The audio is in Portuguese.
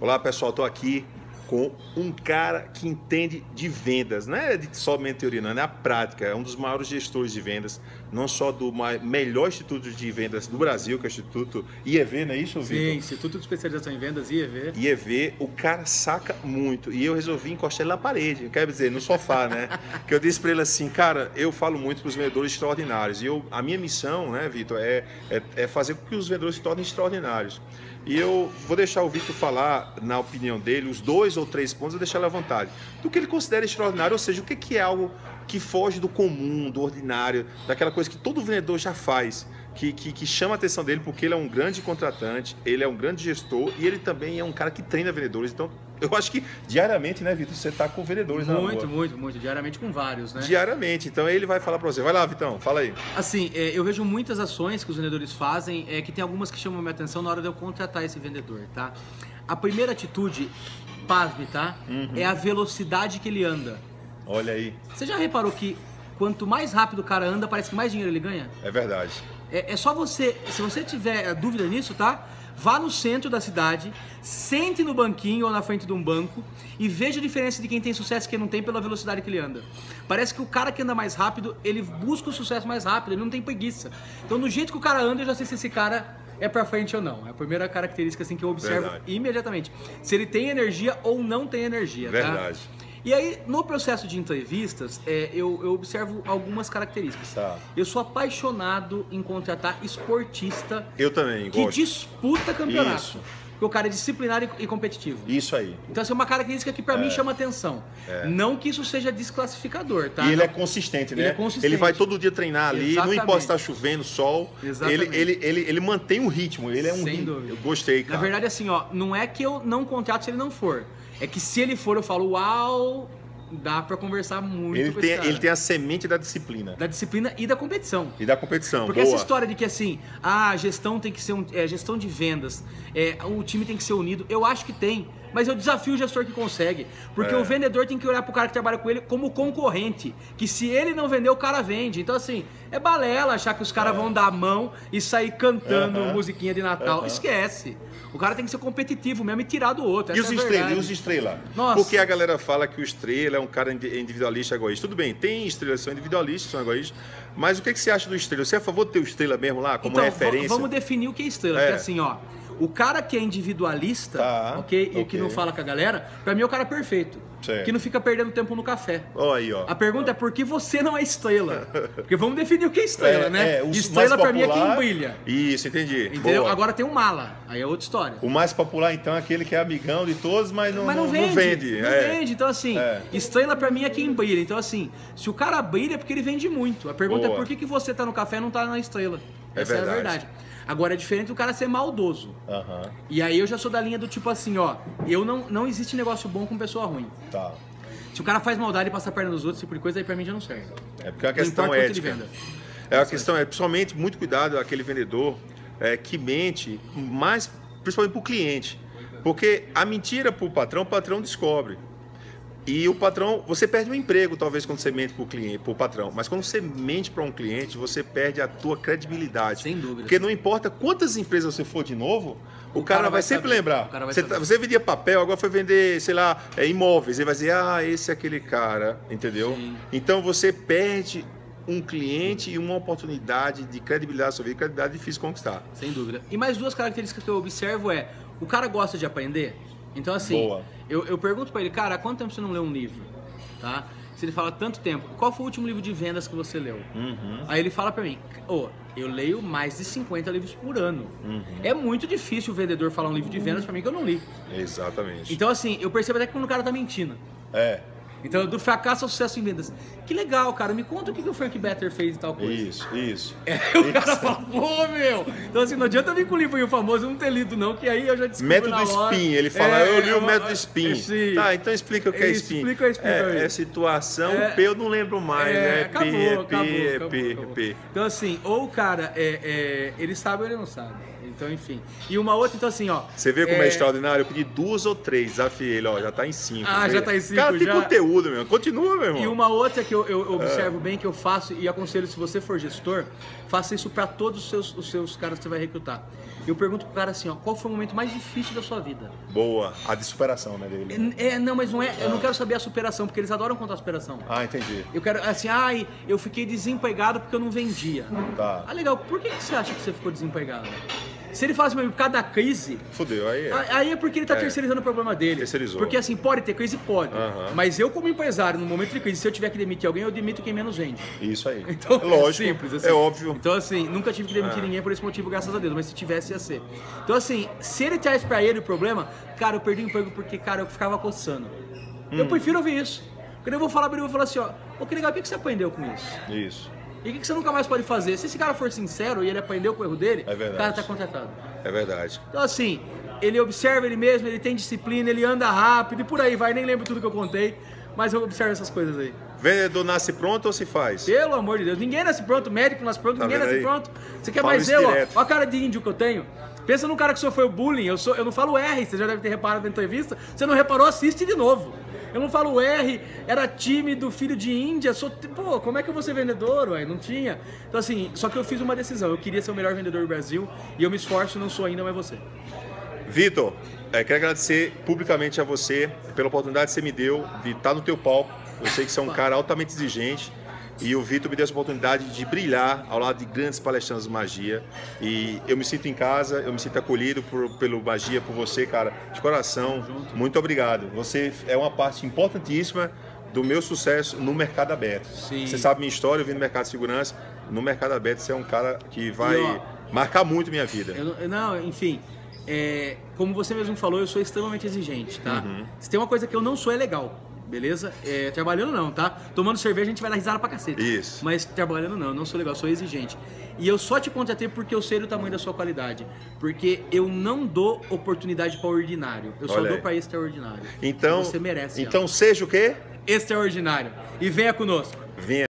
Olá pessoal, estou aqui com um cara que entende de vendas, não é de somente teoria, não, é na prática. É um dos maiores gestores de vendas, não só do melhor instituto de vendas do Brasil, que é o Instituto IEV, não é isso, Vitor? Sim, Instituto de Especialização em Vendas, IEV. IEV, o cara saca muito. E eu resolvi encostar ele na parede, quer dizer, no sofá, né? que eu disse para ele assim, cara, eu falo muito para os vendedores extraordinários. E eu, a minha missão, né, Vitor, é, é, é fazer com que os vendedores se tornem extraordinários. E eu vou deixar o Vitor falar, na opinião dele, os dois ou três pontos, vou deixar ele à vontade. Do que ele considera extraordinário, ou seja, o que é algo que foge do comum, do ordinário, daquela coisa que todo vendedor já faz que, que, que, chama a atenção dele porque ele é um grande contratante, ele é um grande gestor e ele também é um cara que treina vendedores. Então, eu acho que diariamente, né, Vitor, você está com vendedores muito, na Muito, muito, muito. Diariamente com vários, né? Diariamente. Então, ele vai falar para você. Vai lá, Vitão, fala aí. Assim, é, eu vejo muitas ações que os vendedores fazem, é, que tem algumas que chamam a minha atenção na hora de eu contratar esse vendedor, tá? A primeira atitude, pasme, tá? Uhum. É a velocidade que ele anda. Olha aí. Você já reparou que quanto mais rápido o cara anda, parece que mais dinheiro ele ganha? É verdade. É, é só você, se você tiver dúvida nisso, tá? Vá no centro da cidade, sente no banquinho ou na frente de um banco e veja a diferença de quem tem sucesso e quem não tem pela velocidade que ele anda. Parece que o cara que anda mais rápido, ele busca o sucesso mais rápido, ele não tem preguiça. Então, no jeito que o cara anda, eu já sei se esse cara é para frente ou não. É a primeira característica assim que eu observo Verdade. imediatamente. Se ele tem energia ou não tem energia. Tá? Verdade. Tá? E aí, no processo de entrevistas, é, eu, eu, observo algumas características. Tá. Eu sou apaixonado em contratar esportista. Eu também, Que gosto. disputa campeonato. Isso. Porque o cara é disciplinado e competitivo. Isso aí. Então, essa é uma característica que para é. mim chama atenção. É. Não que isso seja desclassificador, tá? E ele é consistente, né? Ele é consistente. Ele vai todo dia treinar ali, Exatamente. não importa se está chovendo, sol. Exatamente. Ele, ele, ele, ele mantém um ritmo, ele é um. Sem dúvida. Eu gostei, cara. Na verdade, assim, ó, não é que eu não contrato se ele não for. É que se ele for, eu falo, uau, dá para conversar muito ele tem, Ele tem a semente da disciplina. Da disciplina e da competição. E da competição, Porque boa. essa história de que assim, a gestão tem que ser um, é, gestão de vendas, é, o time tem que ser unido, eu acho que tem. Mas eu desafio o gestor que consegue. Porque é. o vendedor tem que olhar pro cara que trabalha com ele como concorrente. Que se ele não vender, o cara vende. Então, assim, é balela achar que os caras é. vão dar a mão e sair cantando musiquinha de Natal. Esquece. O cara tem que ser competitivo mesmo e tirar do outro. E os, é estrela, e os estrela? Nossa. Porque a galera fala que o estrela é um cara individualista egoísta. Tudo bem, tem estrelas que são individualistas, são egoístas. Mas o que, que você acha do estrela? Você é a favor de ter o estrela mesmo lá como então, referência? Vamos definir o que é estrela. É. Porque assim, ó. O cara que é individualista, tá, ok? E okay. que não fala com a galera, pra mim é o cara perfeito. Certo. Que não fica perdendo tempo no café. Oh, aí, ó. A pergunta é por que você não é estrela? Porque vamos definir o que é estrela, é, né? É, estrela pra mim é quem brilha. Isso, entendi. Entendeu? Boa. Agora tem um mala. Aí é outra história. O mais popular, então, é aquele que é amigão de todos, mas não, mas não, não vende. Não vende. Não é. vende. Então, assim, é. estrela pra mim é quem brilha. Então, assim, se o cara brilha é porque ele vende muito. A pergunta Boa. é por que, que você tá no café e não tá na estrela? É Essa verdade. é a verdade. Agora é diferente do cara ser maldoso. Uhum. E aí eu já sou da linha do tipo assim, ó, eu não, não existe negócio bom com pessoa ruim. Tá. Se o cara faz maldade e passa a perna nos outros, esse tipo de coisa, aí pra mim já não serve. É porque é uma questão ética. É a questão, é principalmente muito cuidado aquele vendedor é, que mente, mais principalmente pro cliente. Porque a mentira pro patrão, o patrão descobre. E o patrão, você perde um emprego talvez quando você mente para o cliente, para o patrão, mas quando você mente para um cliente, você perde a tua credibilidade. Sem dúvida. Porque não importa quantas empresas você for de novo, o, o cara, cara, vai, sempre saber. lembrar. Vai você, tá, você, vendia papel, agora foi vender, sei lá, é, imóveis, ele vai dizer, ah, esse é aquele cara, entendeu? Sim. Então você perde um cliente e uma oportunidade de credibilidade sobre credibilidade difícil conquistar. Sem dúvida. E mais duas características que eu observo é, o cara gosta de aprender? Então, assim, eu, eu, pergunto para ele, cara, há quanto tempo você não lê um livro? Tá? Se ele fala tanto tempo, qual foi o último livro de vendas que você leu? Uhum. Aí ele fala para mim, oh, eu leio mais de 50 livros por ano. Uhum. É muito difícil o vendedor falar um livro de vendas para mim que eu não li. Exatamente. Então, assim, eu percebo até que quando o cara tá mentindo. É. Então, do fracasso ao sucesso em vendas. Que legal, cara. Me conta o que, que o Frank Better fez e tal coisa. Isso, isso. É, o isso. cara fala, pô, meu. Então, assim, não adianta vir com o livro famoso não ter lido, não, que aí eu já descobri Método Spin. Ele fala, é, eu li o método Spin. Sim. Tá, então explica o que é, é Spin. Explica o Spin é, é situação, é, P eu não lembro mais, é, né? Acabou, P, acabou, P, acabou, P, acabou. P. Então, assim, ou o cara, é, é, ele sabe ou ele não sabe. Então, enfim. E uma outra, então assim, ó. Você vê como é, é extraordinário? Eu pedi duas ou três, desafiei ele, ó, já tá em cinco. Ah, já tá em cinco. Cara, já. tem conteúdo, meu. Continua, meu irmão. E uma outra que eu, eu observo é. bem, que eu faço e aconselho, se você for gestor, faça isso para todos os seus, os seus caras que você vai recrutar. Eu pergunto pro cara assim, ó, qual foi o momento mais difícil da sua vida? Boa, a de superação, né, dele. É, não, mas não é, eu não quero saber a superação, porque eles adoram contar a superação. Ah, entendi. Eu quero, assim, ai, eu fiquei desempregado porque eu não vendia. Tá. Ah, legal, por que, que você acha que você ficou desempregado? Se ele fala assim, por causa da crise. Fudeu, aí é. Aí é porque ele tá é. terceirizando o problema dele. Terceirizou. Porque assim, pode ter crise? Pode. Mas eu, como empresário, no momento de crise, se eu tiver que demitir alguém, eu demito quem menos vende. Isso aí. Então, é lógico. É simples, assim. É óbvio. Então, assim, nunca tive que demitir ah. ninguém por esse motivo, graças a Deus. Mas se tivesse, ia ser. Então, assim, se ele traz pra ele o problema, cara, eu perdi o emprego porque, cara, eu ficava coçando. Hum. Eu prefiro ouvir isso. Quando eu vou falar pra ele, eu vou falar assim, ó, ô, que legal, o que você aprendeu com isso? Isso. E o que você nunca mais pode fazer? Se esse cara for sincero e ele aprendeu com o erro dele, é o cara tá contratado. É verdade. Então, assim, ele observa ele mesmo, ele tem disciplina, ele anda rápido e por aí vai. Nem lembro tudo que eu contei, mas eu observo essas coisas aí. Vendedor nasce pronto ou se faz? Pelo amor de Deus, ninguém nasce pronto, médico nasce pronto, tá ninguém nasce aí? pronto. Você quer Fala mais eu? Ó, olha a cara de índio que eu tenho. Pensa num cara que sofreu bullying, eu, sou, eu não falo R, você já deve ter reparado na entrevista. Você não reparou, assiste de novo. Eu não falo R, era tímido, filho de Índia, sou. Pô, como é que eu vou ser vendedor, ué? Não tinha. Então, assim, só que eu fiz uma decisão. Eu queria ser o melhor vendedor do Brasil e eu me esforço, não sou ainda, mas você. Vitor, é, quero agradecer publicamente a você pela oportunidade que você me deu de estar no teu palco. Eu sei que você é um cara altamente exigente. E o Vitor me deu essa oportunidade de brilhar ao lado de grandes palestrantes de magia. E eu me sinto em casa, eu me sinto acolhido por, pelo Magia, por você, cara, de coração. Muito obrigado. Você é uma parte importantíssima do meu sucesso no mercado aberto. Sim. Você sabe minha história, eu vim no mercado de segurança. No mercado aberto, você é um cara que vai e, ó, marcar muito minha vida. Eu, não, enfim, é, como você mesmo falou, eu sou extremamente exigente, tá? Uhum. Se tem uma coisa que eu não sou, é legal beleza? É, trabalhando não, tá? Tomando cerveja a gente vai dar risada pra cacete. Isso. Mas trabalhando não, não sou legal, sou exigente. E eu só te contratei porque eu sei o tamanho da sua qualidade. Porque eu não dou oportunidade para ordinário. Eu só dou para extraordinário. Então, você merece. Então ela. seja o quê? Extraordinário. E venha conosco. Venha.